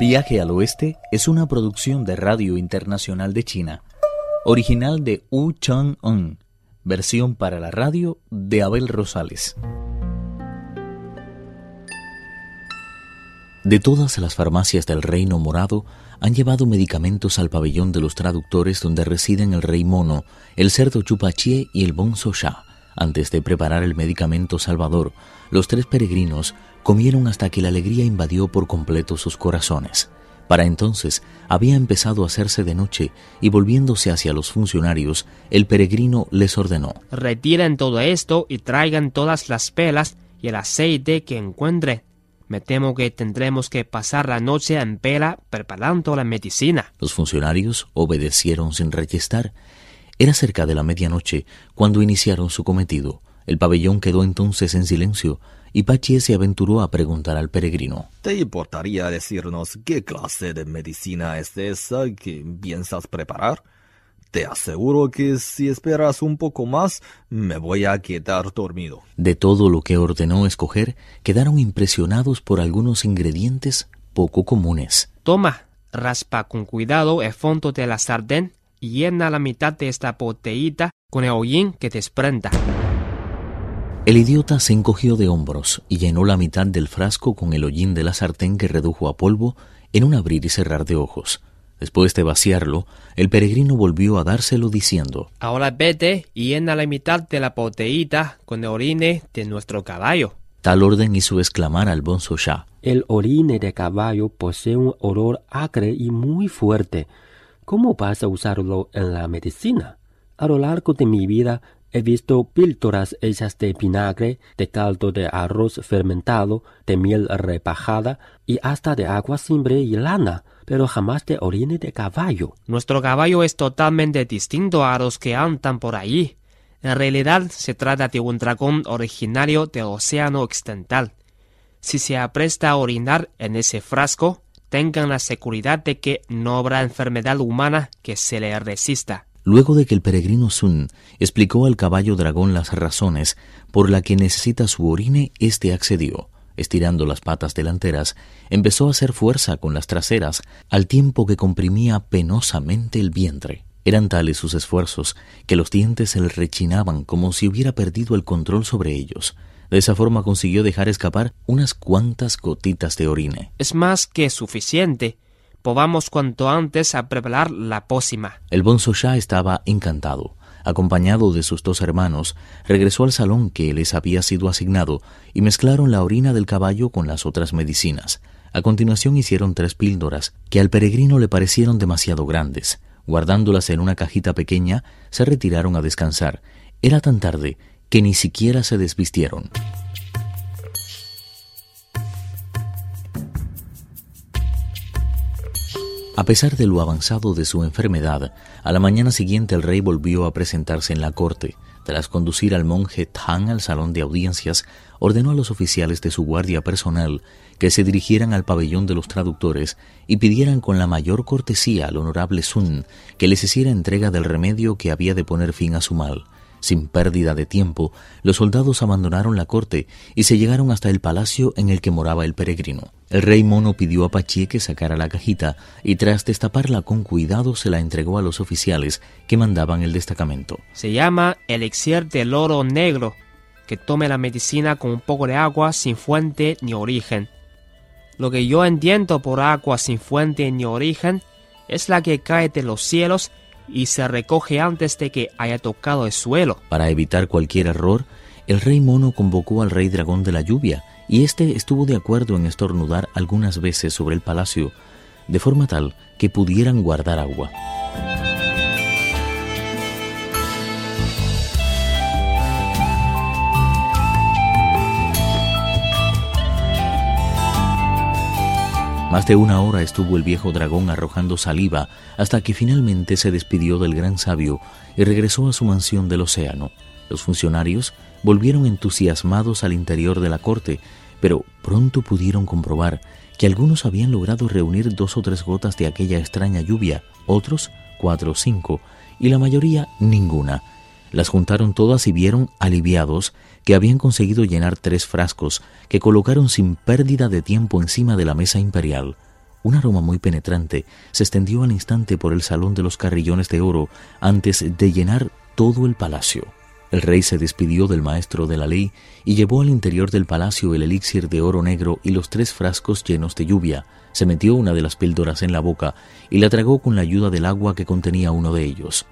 Viaje al Oeste es una producción de Radio Internacional de China, original de Wu Chang-un, versión para la radio de Abel Rosales. De todas las farmacias del Reino Morado han llevado medicamentos al pabellón de los traductores donde residen el rey mono, el cerdo chupachie y el bonzo sha. Antes de preparar el medicamento salvador, los tres peregrinos comieron hasta que la alegría invadió por completo sus corazones. Para entonces había empezado a hacerse de noche y volviéndose hacia los funcionarios, el peregrino les ordenó. Retiren todo esto y traigan todas las pelas y el aceite que encuentren. Me temo que tendremos que pasar la noche en pela preparando la medicina. Los funcionarios obedecieron sin rechistar. Era cerca de la medianoche cuando iniciaron su cometido. El pabellón quedó entonces en silencio y Pachi se aventuró a preguntar al peregrino. ¿Te importaría decirnos qué clase de medicina es esa que piensas preparar? Te aseguro que si esperas un poco más, me voy a quedar dormido. De todo lo que ordenó escoger, quedaron impresionados por algunos ingredientes poco comunes. Toma, raspa con cuidado el fondo de la sartén y llena la mitad de esta botellita con el hollín que desprenda. El idiota se encogió de hombros y llenó la mitad del frasco con el hollín de la sartén que redujo a polvo en un abrir y cerrar de ojos. Después de vaciarlo, el peregrino volvió a dárselo diciendo Ahora vete y llena la mitad de la botellita con el orine de nuestro caballo. Tal orden hizo exclamar al bonzo Shah. El orine de caballo posee un olor acre y muy fuerte. ¿Cómo vas a usarlo en la medicina? A lo largo de mi vida He visto píldoras hechas de vinagre, de caldo de arroz fermentado, de miel repajada y hasta de agua simbre y lana, pero jamás de orine de caballo. Nuestro caballo es totalmente distinto a los que andan por allí. En realidad se trata de un dragón originario del océano occidental. Si se apresta a orinar en ese frasco, tengan la seguridad de que no habrá enfermedad humana que se le resista. Luego de que el peregrino Sun explicó al caballo dragón las razones por la que necesita su orine, éste accedió. Estirando las patas delanteras, empezó a hacer fuerza con las traseras, al tiempo que comprimía penosamente el vientre. Eran tales sus esfuerzos que los dientes se le rechinaban como si hubiera perdido el control sobre ellos. De esa forma consiguió dejar escapar unas cuantas gotitas de orine. Es más que suficiente Povamos cuanto antes a preparar la pócima. El bonzo ya estaba encantado. Acompañado de sus dos hermanos, regresó al salón que les había sido asignado y mezclaron la orina del caballo con las otras medicinas. A continuación hicieron tres píldoras, que al peregrino le parecieron demasiado grandes. Guardándolas en una cajita pequeña, se retiraron a descansar. Era tan tarde que ni siquiera se desvistieron. A pesar de lo avanzado de su enfermedad, a la mañana siguiente el rey volvió a presentarse en la corte. Tras conducir al monje Tang al salón de audiencias, ordenó a los oficiales de su guardia personal que se dirigieran al pabellón de los traductores y pidieran con la mayor cortesía al honorable Sun que les hiciera entrega del remedio que había de poner fin a su mal. Sin pérdida de tiempo, los soldados abandonaron la corte y se llegaron hasta el palacio en el que moraba el peregrino. El rey mono pidió a Pachie que sacara la cajita y tras destaparla con cuidado se la entregó a los oficiales que mandaban el destacamento. Se llama elixir del oro negro, que tome la medicina con un poco de agua sin fuente ni origen. Lo que yo entiendo por agua sin fuente ni origen es la que cae de los cielos y se recoge antes de que haya tocado el suelo. Para evitar cualquier error, el rey mono convocó al rey dragón de la lluvia, y éste estuvo de acuerdo en estornudar algunas veces sobre el palacio, de forma tal que pudieran guardar agua. Más de una hora estuvo el viejo dragón arrojando saliva hasta que finalmente se despidió del gran sabio y regresó a su mansión del océano. Los funcionarios volvieron entusiasmados al interior de la corte, pero pronto pudieron comprobar que algunos habían logrado reunir dos o tres gotas de aquella extraña lluvia, otros cuatro o cinco, y la mayoría ninguna. Las juntaron todas y vieron, aliviados, que habían conseguido llenar tres frascos que colocaron sin pérdida de tiempo encima de la mesa imperial. Un aroma muy penetrante se extendió al instante por el salón de los carrillones de oro antes de llenar todo el palacio. El rey se despidió del maestro de la ley y llevó al interior del palacio el elixir de oro negro y los tres frascos llenos de lluvia. Se metió una de las píldoras en la boca y la tragó con la ayuda del agua que contenía uno de ellos.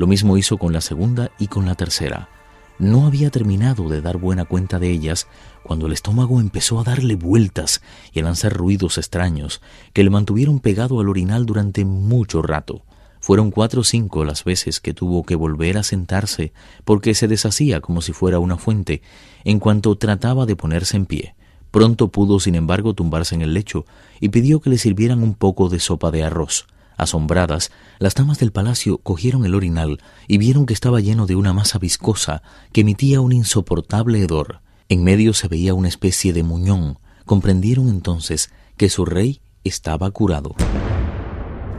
Lo mismo hizo con la segunda y con la tercera. No había terminado de dar buena cuenta de ellas cuando el estómago empezó a darle vueltas y a lanzar ruidos extraños que le mantuvieron pegado al orinal durante mucho rato. Fueron cuatro o cinco las veces que tuvo que volver a sentarse porque se deshacía como si fuera una fuente en cuanto trataba de ponerse en pie. Pronto pudo, sin embargo, tumbarse en el lecho y pidió que le sirvieran un poco de sopa de arroz. Asombradas, las damas del palacio cogieron el orinal y vieron que estaba lleno de una masa viscosa que emitía un insoportable hedor. En medio se veía una especie de muñón. Comprendieron entonces que su rey estaba curado.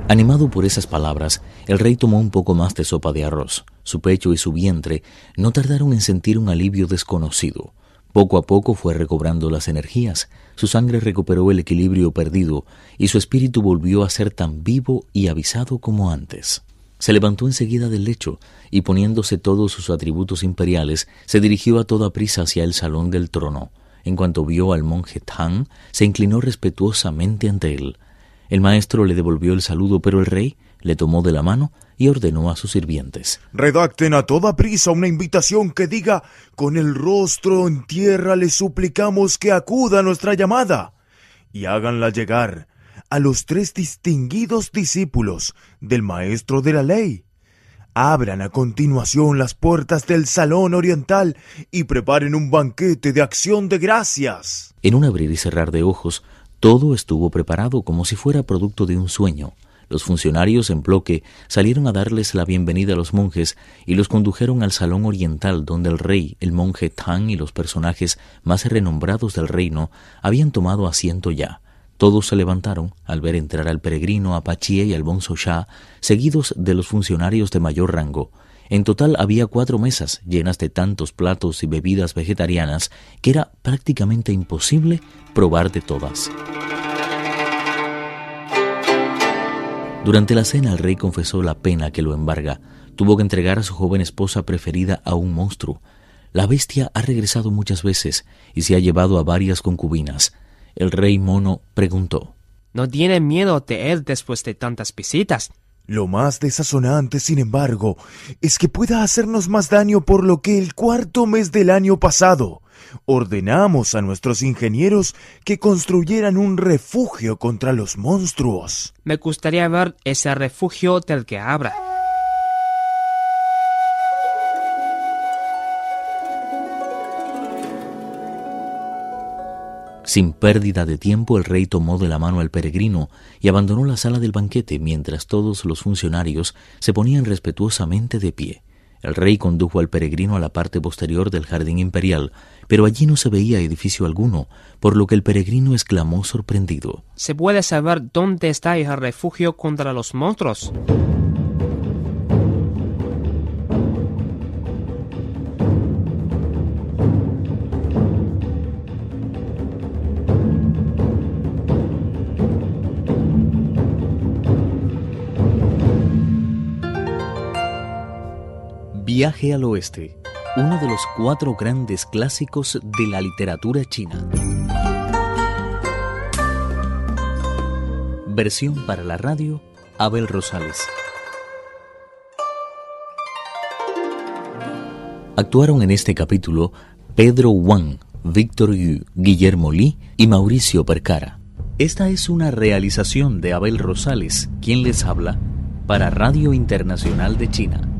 Animado por esas palabras, el rey tomó un poco más de sopa de arroz. Su pecho y su vientre no tardaron en sentir un alivio desconocido. Poco a poco fue recobrando las energías, su sangre recuperó el equilibrio perdido y su espíritu volvió a ser tan vivo y avisado como antes. Se levantó enseguida del lecho y poniéndose todos sus atributos imperiales, se dirigió a toda prisa hacia el salón del trono. En cuanto vio al monje Tang, se inclinó respetuosamente ante él. El maestro le devolvió el saludo, pero el rey le tomó de la mano y ordenó a sus sirvientes. Redacten a toda prisa una invitación que diga, con el rostro en tierra le suplicamos que acuda a nuestra llamada, y háganla llegar a los tres distinguidos discípulos del maestro de la ley. Abran a continuación las puertas del salón oriental y preparen un banquete de acción de gracias. En un abrir y cerrar de ojos, todo estuvo preparado como si fuera producto de un sueño. Los funcionarios en bloque salieron a darles la bienvenida a los monjes y los condujeron al salón oriental donde el rey, el monje Tang y los personajes más renombrados del reino habían tomado asiento ya. Todos se levantaron al ver entrar al peregrino Apachie y al Bonzo Shah, seguidos de los funcionarios de mayor rango. En total había cuatro mesas llenas de tantos platos y bebidas vegetarianas que era prácticamente imposible probar de todas. Durante la cena el rey confesó la pena que lo embarga. Tuvo que entregar a su joven esposa preferida a un monstruo. La bestia ha regresado muchas veces y se ha llevado a varias concubinas. El rey mono preguntó. ¿No tiene miedo de él después de tantas visitas? Lo más desazonante, sin embargo, es que pueda hacernos más daño por lo que el cuarto mes del año pasado ordenamos a nuestros ingenieros que construyeran un refugio contra los monstruos. Me gustaría ver ese refugio del que habla. Sin pérdida de tiempo, el rey tomó de la mano al peregrino y abandonó la sala del banquete mientras todos los funcionarios se ponían respetuosamente de pie. El rey condujo al peregrino a la parte posterior del jardín imperial, pero allí no se veía edificio alguno, por lo que el peregrino exclamó sorprendido. ¿Se puede saber dónde está el refugio contra los monstruos? Viaje al Oeste, uno de los cuatro grandes clásicos de la literatura china. Versión para la radio, Abel Rosales. Actuaron en este capítulo Pedro Wang, Víctor Yu, Guillermo Li y Mauricio Percara. Esta es una realización de Abel Rosales, quien les habla, para Radio Internacional de China.